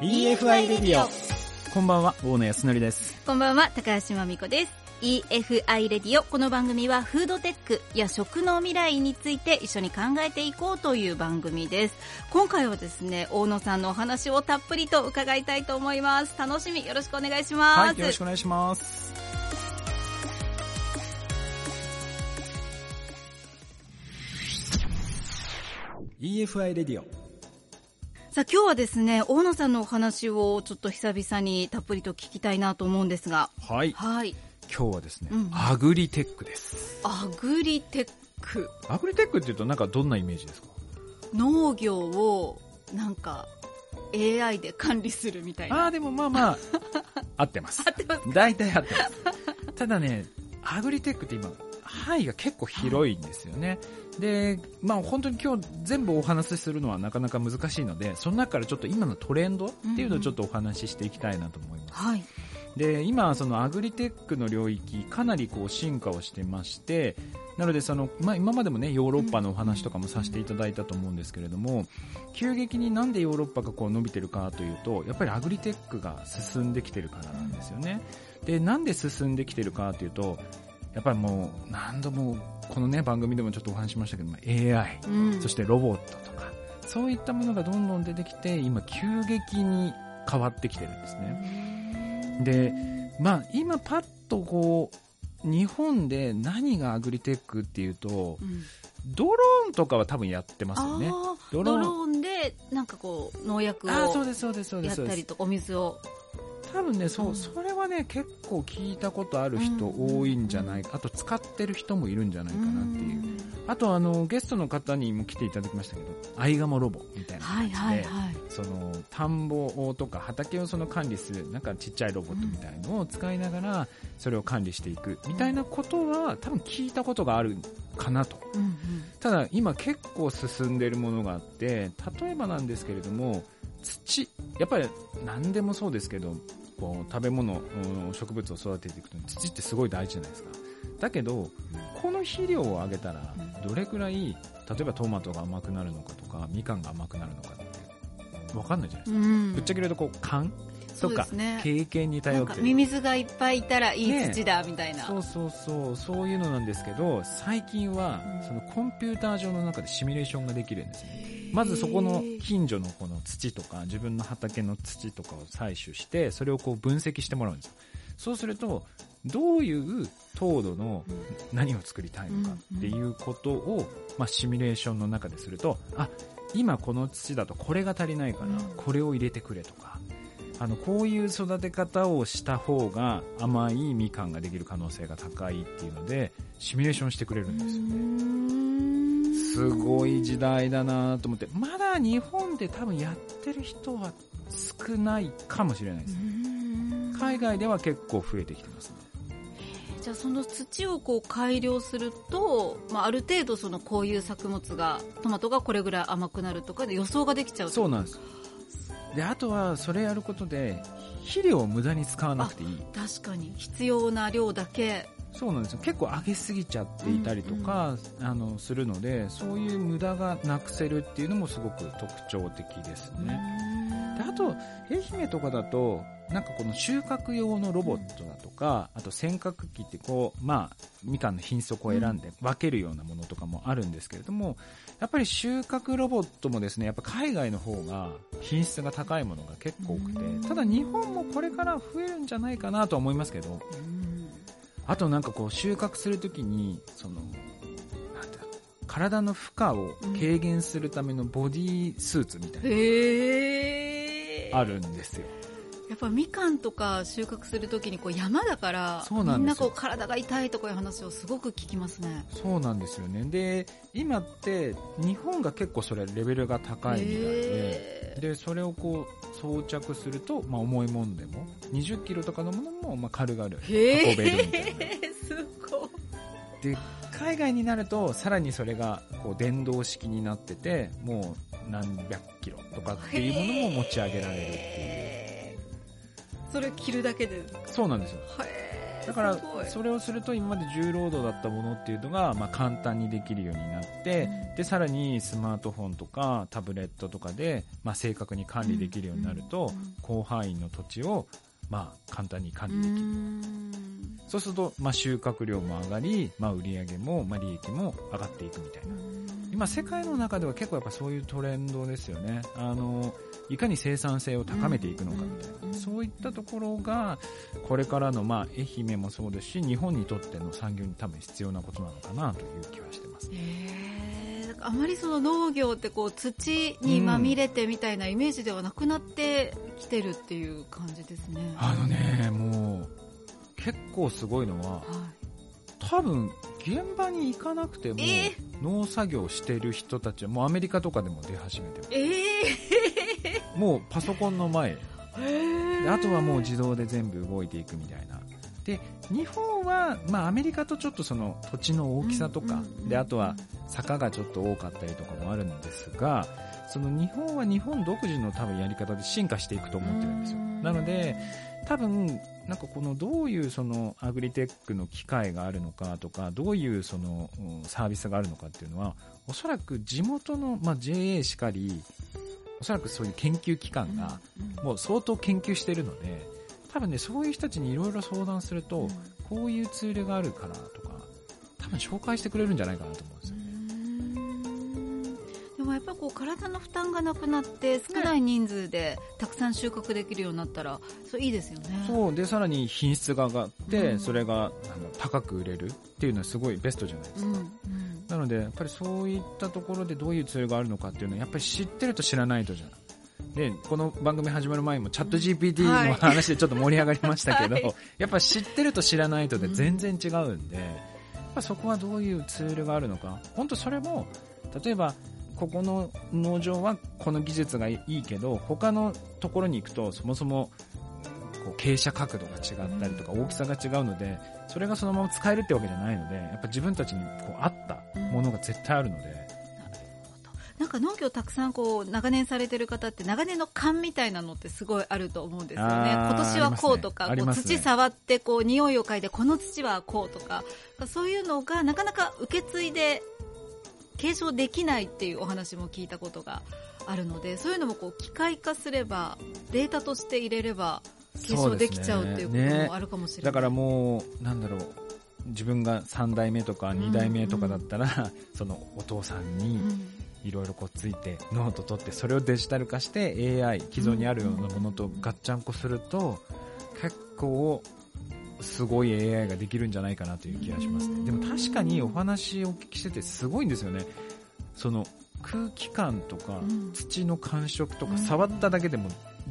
EFI レディオこんばんは大野康則です。こんばんは高橋真美子です。EFI レディオこの番組はフードテックや食の未来について一緒に考えていこうという番組です。今回はですね大野さんのお話をたっぷりと伺いたいと思います。楽しみよろしくお願いします。はいよろしくお願いします「EFI レディオ」さあ今日はですね大野さんのお話をちょっと久々にたっぷりと聞きたいなと思うんですが。はい。はい。今日はですね、うん。アグリテックです。アグリテック。アグリテックっていうとなんかどんなイメージですか？農業をなんか AI で管理するみたいな。ああでもまあまあ 合ってます。合ってます大体合ってます。ただねアグリテックって今範囲が結構広いんですよね、でまあ本当に今日全部お話しするのはなかなか難しいのでその中からちょっと今のトレンドっていうのをちょっとお話ししていきたいなと思います、はい。で今そのアグリテックの領域かなりこう進化をしてましてなのでその、まあ、今までもねヨーロッパのお話とかもさせていただいたと思うんですけれども急激になんでヨーロッパがこう伸びてるかというとやっぱりアグリテックが進んできてるからなんですよね。でなんで進んできてるかというとやっぱりもう何度もこのね番組でもちょっとお話ししましたけども AI うん。そしてロボットとかそういったものがどんどん出てきて今急激に変わってきてるんですね。で、まあ、今パッとこう、日本で何がアグリテックっていうとう、ん。ドローンとかは多分やってますよね。ドローンでなんかこう農薬をあーそうです、そうです、そうです。そうです。やったりとかお水を多分ね、そうう、ん。それはね、結構聞いたことある人多いんじゃないか。あと使ってる人もいるんじゃないかなっていう。あと、あの、ゲストの方にも来ていただきましたけど、アイガモロボみたいなはい感じで、はいはい。その田んぼとか畑をその管理するなんかちっちゃいロボットみたいのを使いながらそれを管理していくみたいなことは多分聞いたことがあるかなと。うんうん。ただ今結構進んでいるものがあって例えばなんですけれども土やっぱり何でもそうですけどこう食べ物うん植物を育てていくと土ってすごい大事じゃないですか。だけどこの肥料をあげたらどれくらい例えばトマトが甘くなるのかとかみかんが甘くなるのかって分かんないじゃないですか、うん。ぶっちゃけ言うとこう勘とかすね。経験に頼って。ミミズがいっぱいいたらいいね土だみたいな、そうそうそうそういうのなんですけど最近はうん。そのコンピューター上の中でシミュレーションができるんですね。まずそこの近所のこの土とか自分の畑の土とかを採取してそれをこう分析してもらうんですよ。そうするとどういう糖度の何を作りたいのかっていうことを、まあ、シミュレーションの中でするとあ今この土だとこれが足りないからうん。これを入れてくれとかあのこういう育て方をした方が甘いみかんができる可能性が高いっていうのでシミュレーションしてくれるんです。よねすごい時代だなと思ってまだ日本で多分やってる人は少ないかもしれないです。海外では結構増えてきてますね。じゃあその土をこう改良すると、まあ、ある程度そのこういう作物がトマトがこれぐらい甘くなるとかで予想ができちゃうそうなんですであとはそれやることで肥料を無駄に使わなくていい。確かに。必要な量だけ。そうなんですよ。結構上げすぎちゃっていたりとか、あのするのでそういう無駄がなくせるっていうのもすごく特徴的ですね、と愛媛とかだとなんかこの収穫用のロボットだとかあと選択機ってこうまあみかんの品質をこう選んで分けるようなものとかもあるんですけれどもやっぱり収穫ロボットもですねやっぱ海外の方が品質が高いものが結構多くてただ日本もこれから増えるんじゃないかなとは思いますけどあとなんかこう収穫するときにその体の負荷を軽減するためのボディースーツみたいな。のがあるんですよ。やっぱみかんとか収穫するときにこう山だからそうなんみんなこう体が痛いとかいう話をすごく聞きますね。そうなんですよね。で今って日本が結構それレベルが高いみたいででそれをこう装着すると、まあ、重いものでも20キロとかのものも、まあ、軽々運へべるみたいな。えすごい。で海外になるとさらにそれがこう電動式になっててもう何百キロとかっていうものも持ち上げられるっていう。それ着るだけで。そうなんですよ。へだからそれをすると今まで重労働だったものっていうのが、まあ、簡単にできるようになって、うん、でさらにスマートフォンとかタブレットとかで、まあ、正確に管理できるようになると、広範囲の土地を、まあ、簡単に管理できる。そうすると、まあ、収穫量も上がり、まあ、売上も、まあ、利益も上がっていくみたいな今世界の中では結構やっぱそういうトレンドですよね。あのいかに生産性を高めていくのかみたいな、そういったところがこれからの、まあ、愛媛もそうですし日本にとっての産業に多分必要なことなのかなという気はしてます。あまりその農業ってこう土にまみれてみたいなイメージではなくなってきてるっていう感じですね。あのね、もう結構すごいのは、はい、多分現場に行かなくても、農作業してる人たちはもうアメリカとかでも出始めてます。えー、もうパソコンの前。であとはもう自動で全部動いていくみたいな。で日本は、まあ、アメリカとちょっとその土地の大きさとか、であとは坂がちょっと多かったりとかもあるんですがその日本は日本独自の多分やり方で進化していくと思ってるんですよなので多分なんかこのどういうそのアグリテックの機会があるのかとかどういうそのサービスがあるのかっていうのはおそらく地元の、まあ、JA しかりおそらくそういう研究機関がもう相当研究してるので多分ねそういう人たちにいろいろ相談するとこういうツールがあるからとか多分紹介してくれるんじゃないかなと思うんですよもやっぱこう体の負担がなくなって少ない人数でたくさん収穫できるようになったら、そういいですよね。そうでさらに品質が上がって、うん、それがあの高く売れるっていうのはすごいベストじゃないですか。うんうん、なのでやっぱりそういったところでどういうツールがあるのかっていうのはやっぱり知ってると知らないとじゃない。でこの番組始まる前もチャット GPT の話でちょっと盛り上がりましたけど、はい、やっぱ知ってると知らないとで全然違うんで、やっぱそこはどういうツールがあるのか本当それも例えばここの農場はこの技術がいいけど他のところに行くとそもそもこう傾斜角度が違ったりとか大きさが違うのでそれがそのまま使えるってわけじゃないのでやっぱ自分たちにこう合ったものが絶対あるので。なんか農業たくさんこう長年されてる方って長年の勘みたいなのってすごいあると思うんですよね。今年はこうとか、ね、こう土触ってこう匂いを嗅いでこの土はこうとかそういうのがなかなか受け継いで継承できないっていうお話も聞いたことがあるのでそういうのもこう機械化すればデータとして入れれば継承できちゃうっていうこともあるかもしれない、ね、だからもうなんだろう。自分が3代目とか2代目とかだったら、うんうん、そのお父さんにいろいろこうついてノート取ってそれをデジタル化して AI 既存にあるようなものとガッチャンコすると結構すごい AI ができるんじゃないかなという気がしますね。でも確かにお話をお聞きしててすごいんですよね。その空気感とか土の感触とか触っただけでも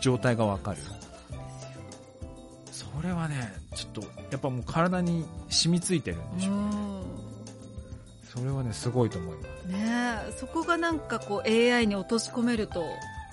状態がわかる。それはね、ちょっとやっぱもう体に染みついてるんでしょうね。それはね、すごいと思います。ねそこがなんかこう AI に落とし込めると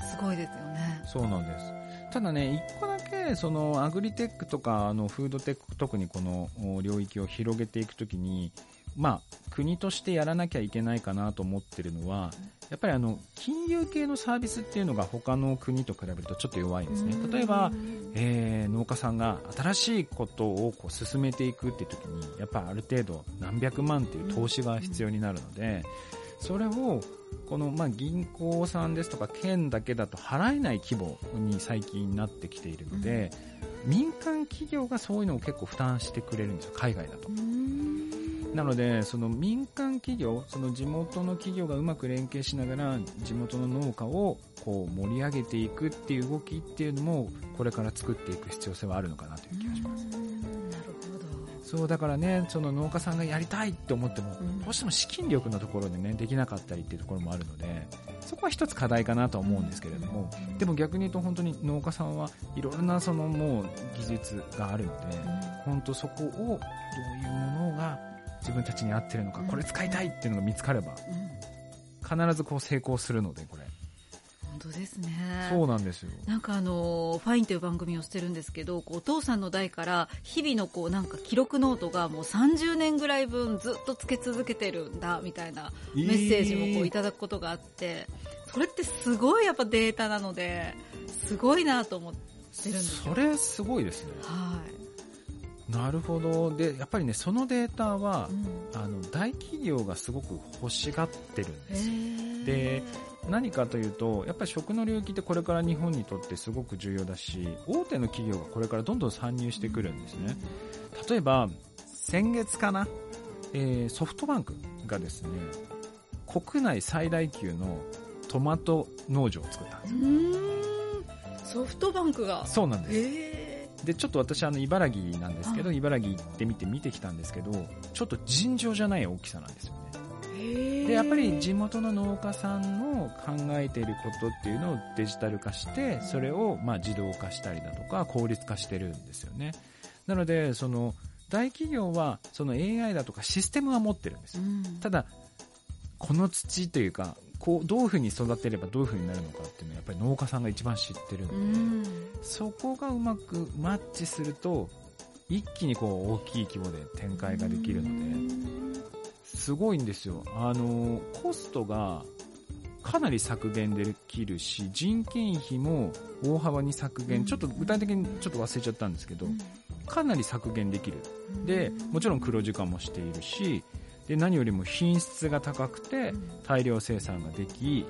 すごいですよね。そうなんです。ただね、一個だけそのアグリテックとかあのフードテック、特にこの領域を広げていくときに、まあ、国としてやらなきゃいけないかなと思ってるのは、やっぱりあの金融系のサービスっていうのが他の国と比べるとちょっと弱いんですね。例えば、えー、農家さんが新しいことをこう進めていくっていう時に、やっぱある程度何百万っていう投資が必要になるので、それをこのまあ銀行さんですとか県だけだと払えない規模に最近なってきているので、うん、民間企業がそういうのを結構負担してくれるんですよ、海外だと。なので、その民間企業、その地元の企業がうまく連携しながら地元の農家をこう盛り上げていくっていう動きっていうのもこれから作っていく必要性はあるのかなという気がします。そうだからねその農家さんがやりたいって思っても、うん、どうしても資金力のところでねできなかったりっていうところもあるのでそこは一つ課題かなと思うんですけれども、でも逆に言うと本当に農家さんはいろんなそのもう技術があるので、本当そこをどういうものが自分たちに合ってるのか、これ使いたいっていうのが見つかれば、必ずこう成功するのでこれ。本当ですね。そうなんですよ。なんかあのファインという番組をしてるんですけどお父さんの代から日々のこうなんか記録ノートがもう30年ぐらい分ずっとつけ続けてるんだみたいなメッセージもこういただくことがあって、それってすごいやっぱデータなのですごいなと思ってるんですよ。それすごいですね。はい。なるほど。でやっぱりねそのデータはう、ん。あの大企業がすごく欲しがってるんへですよ。ー。で何かというとやっぱり食の領域ってこれから日本にとってすごく重要だし大手の企業がこれからどんどん参入してくるんですね。例えば先月かな、えーソフトバンクがですね国内最大級のトマト農場を作ったんです。うーん。ソフトバンクが。そうなんです。へでちょっと私あの茨城なんですけどは茨城行ってみて見てきたんですけどちょっと尋常じゃない大きさなんですよね。えでやっぱり地元の農家さんの考えていることっていうのをデジタル化してそれをまあ自動化したりだとか効率化してるんですよね。なのでその大企業はその AI だとかシステムは持ってるんですうん。ただこの土というかこうどういうふうに育てればどういうふうになるのかっていうのはやっぱり農家さんが一番知ってるんで、うん。そこがうまくマッチすると一気にこう大きい規模で展開ができるのですごいんですよ。あのコストがかなり削減できるし人件費も大幅に削減、うん。ちょっと具体的にちょっと忘れちゃったんですけど、うん。かなり削減できる。でもちろん黒字化もしているしで何よりも品質が高くてうん。大量生産ができ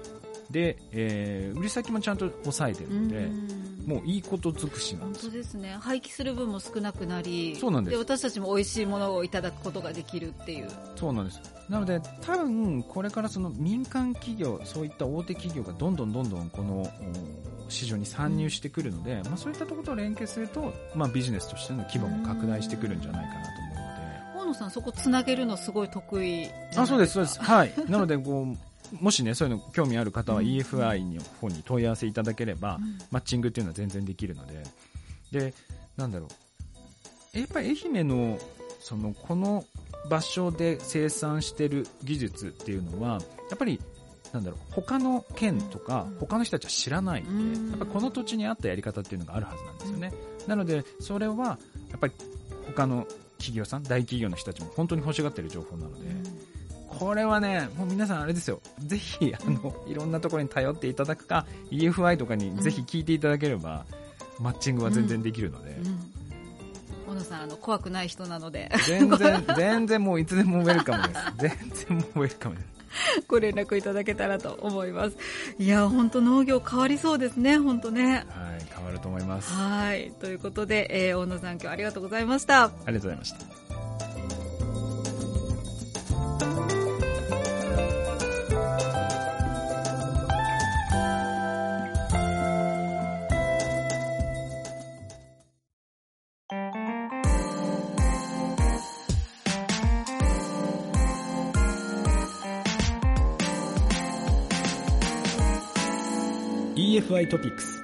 で、えー売り先もちゃんと抑えてるので、うんもういいこと尽くしなん本です。よ当ですね。廃棄する分も少なくなりそうなんです。私たちも美味しいものをいただくことができるっていう。そうなんです。なので多分これからその民間企業そういった大手企業がどんどんどんどんこのお市場に参入してくるので、まあ、そういったところと連携すると、まあ、ビジネスとしての規模も拡大してくるんじゃないかなと思うので。大野さんそこつなげるのすごい得意あそうですそうです。はい。なのでこうもしねそういうの興味ある方はうん。EFI の方に問い合わせいただければ、うん。マッチングっていうのは全然できるので。でなんだろう。やっぱり愛媛のそのこの場所で生産してる技術っていうのはやっぱりなんだろう他の県とかうん。他の人たちは知らないんで、うん。やっぱこの土地に合ったやり方っていうのがあるはずなんですよね、なのでそれはやっぱり他の企業さん大企業の人たちも本当に欲しがってる情報なので、これはね、もう皆さんあれですよ。ぜひ、あの、いろんなところに頼っていただくか、EFI とかにぜひ聞いていただければ、マッチングは全然できるので、うん大野さんあの怖くない人なので全然、全然もういつでもウェルカムです。全然もうウェルカムです。ご連絡いただけたらと思いますいや本当農業変わりそうですね本当ねはい、変わると思います。あはいということで、えー大野さん今日ありがとうございましたりがとうございました。EFI トピックス。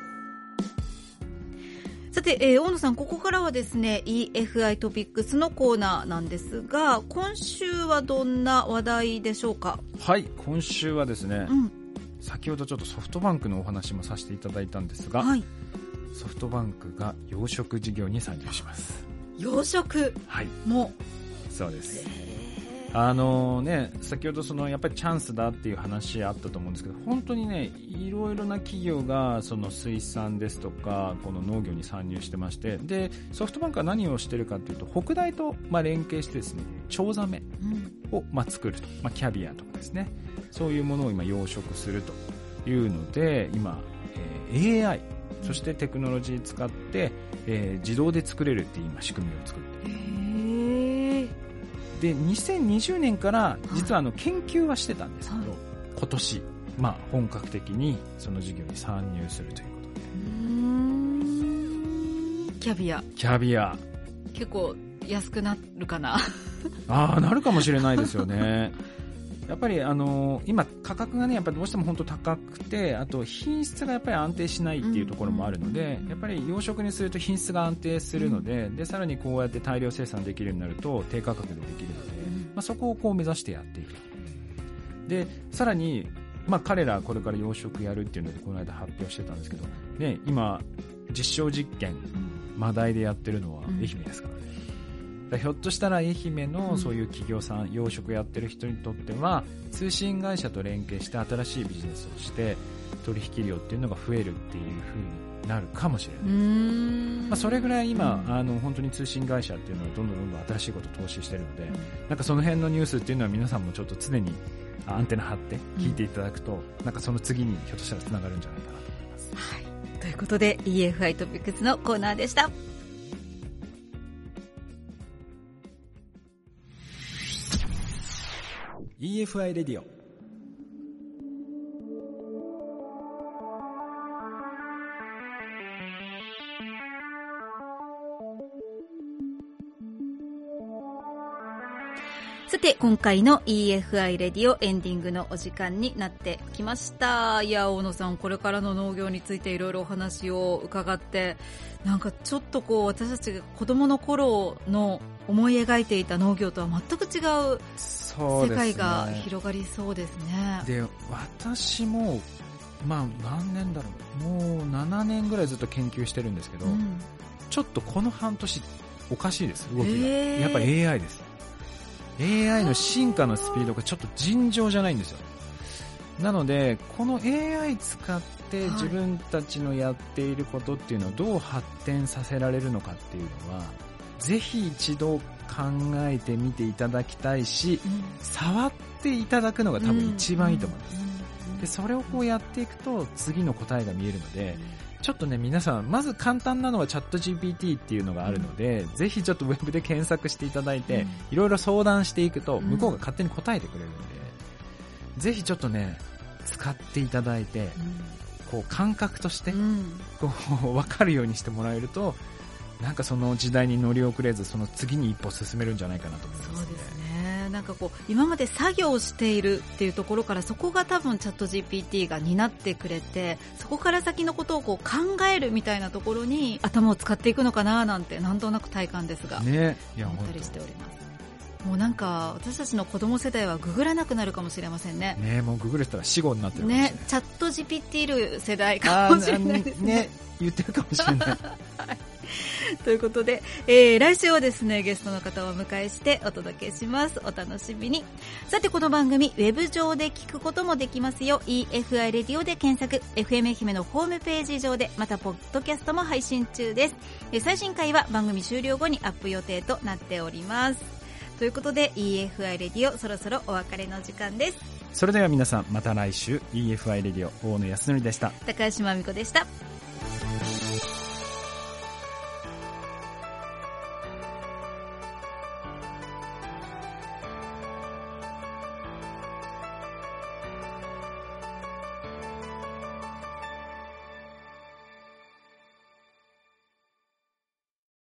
さて、えー大野さんここからはですね EFI トピックスのコーナーなんですが今週はどんな話題でしょうか？はい、今週はですね、うん先ほどちょっとソフトバンクのお話もさせていただいたんですが、はいソフトバンクが養殖事業に参入します。養殖？はい、もそうです。あのね、先ほどそのやっぱりチャンスだっていう話あったと思うんですけど、本当にね、いろいろな企業がその水産ですとか、この農業に参入してまして、で、ソフトバンクは何をしてるかっていうと、北大とまあ連携してですね、チョウザメうん。をまあ作ると、まあ、キャビアとかですね、そういうものを今養殖するというので、今、えー AI、そしてテクノロジー使って、えー自動で作れるっていう今仕組みを作っているで2020年から実はあの研究はしてたんですけど、はい。今年、まあ、本格的にその事業に参入するということで。キャビア。キャビア。結構安くなるかな。ああなるかもしれないですよね やっぱりあの今価格がねやっぱりどうしても本当高くてあと品質がやっぱり安定しないっていうところもあるので、うんやっぱり養殖にすると品質が安定するので,、でさらにこうやって大量生産できるようになると低価格でできるので、うんまあ、そこをこう目指してやっているでさらに、まあ、彼らこれから養殖やるっていうのでこの間発表してたんですけど、ね、今実証実験マダイでやってるのはうん。愛媛ですかひょっとしたら愛媛うんのそういう企業さん、養殖やってる人にとっては通信会社と連携して新しいビジネスをして取引量っていうのが増えるっていうふうになるかもしれない。まあ、それぐらい今、あの本当に通信会社っていうのはどんどんどんどん新しいことを投資してるので、なんかその辺のニュースっていうのは皆さんもちょっと常にアンテナ張って聞いていただくと、なんかその次にひょっとしたらつながるんじゃないかなと思います。はい、ということで EFI トピックスのコーナーでした。EFI レディオて、今回の EFI レディオエンディングのお時間になってきました。いや、大野さん、これからの農業についていろいろお話を伺って、なんかちょっとこう、私たちが子供の頃の思い描いていた農業とは全く違う世界が広がりそうですね。で、ね、私も、まあ何年だろう、もう7年ぐらいずっと研究してるんですけど、うん、ちょっとこの半年おかしいです、動きが。やっぱ AI です。AI の進化のスピードがちょっと尋常じゃないんですよ。なので、この AI 使って自分たちのやっていることっていうのをどう発展させられるのかっていうのは、ぜひ一度考えてみていただきたいし、うん、触っていただくのが多分一番いいと思います。でそれをこうやっていくと次の答えが見えるので、ちょっとね、皆さん、まず簡単なのはチャット GPT っていうのがあるので、うん、ぜひちょっとウェブで検索していただいて、いろいろ相談していくと、向こうが勝手に答えてくれるんで、うん、ぜひちょっとね、使っていただいて、うん、こう感覚として、こう、わかるようにしてもらえると、なんかその時代に乗り遅れず、その次に一歩進めるんじゃないかなと思います、ね、そうですね。なんかこう今まで作業しているっていうところからそこが多分チャット GPT が担ってくれてそこから先のことをこう考えるみたいなところに頭を使っていくのかななんてなんとなく体感ですが、ね、思ったりしております。もうなんか私たちの子供世代はググらなくなるかもしれませんね。ねもうググる人は死後になってるね、チャット GPT る世代かもしれないですね。ね言ってるかもしれない。は い ということで、えー、来週はですね、ゲストの方をお迎えしてお届けします。お楽しみに。さて、この番組、ウェブ上で聞くこともできますよ。EFI レディオで検索、FM 愛媛のホームページ上で、また、ポッドキャストも配信中です。えー、最新回は番組終了後にアップ予定となっております。ということで EFI レディオそろそろお別れの時間ですそれでは皆さんまた来週 EFI レディオ大野康則でした高橋真美子でした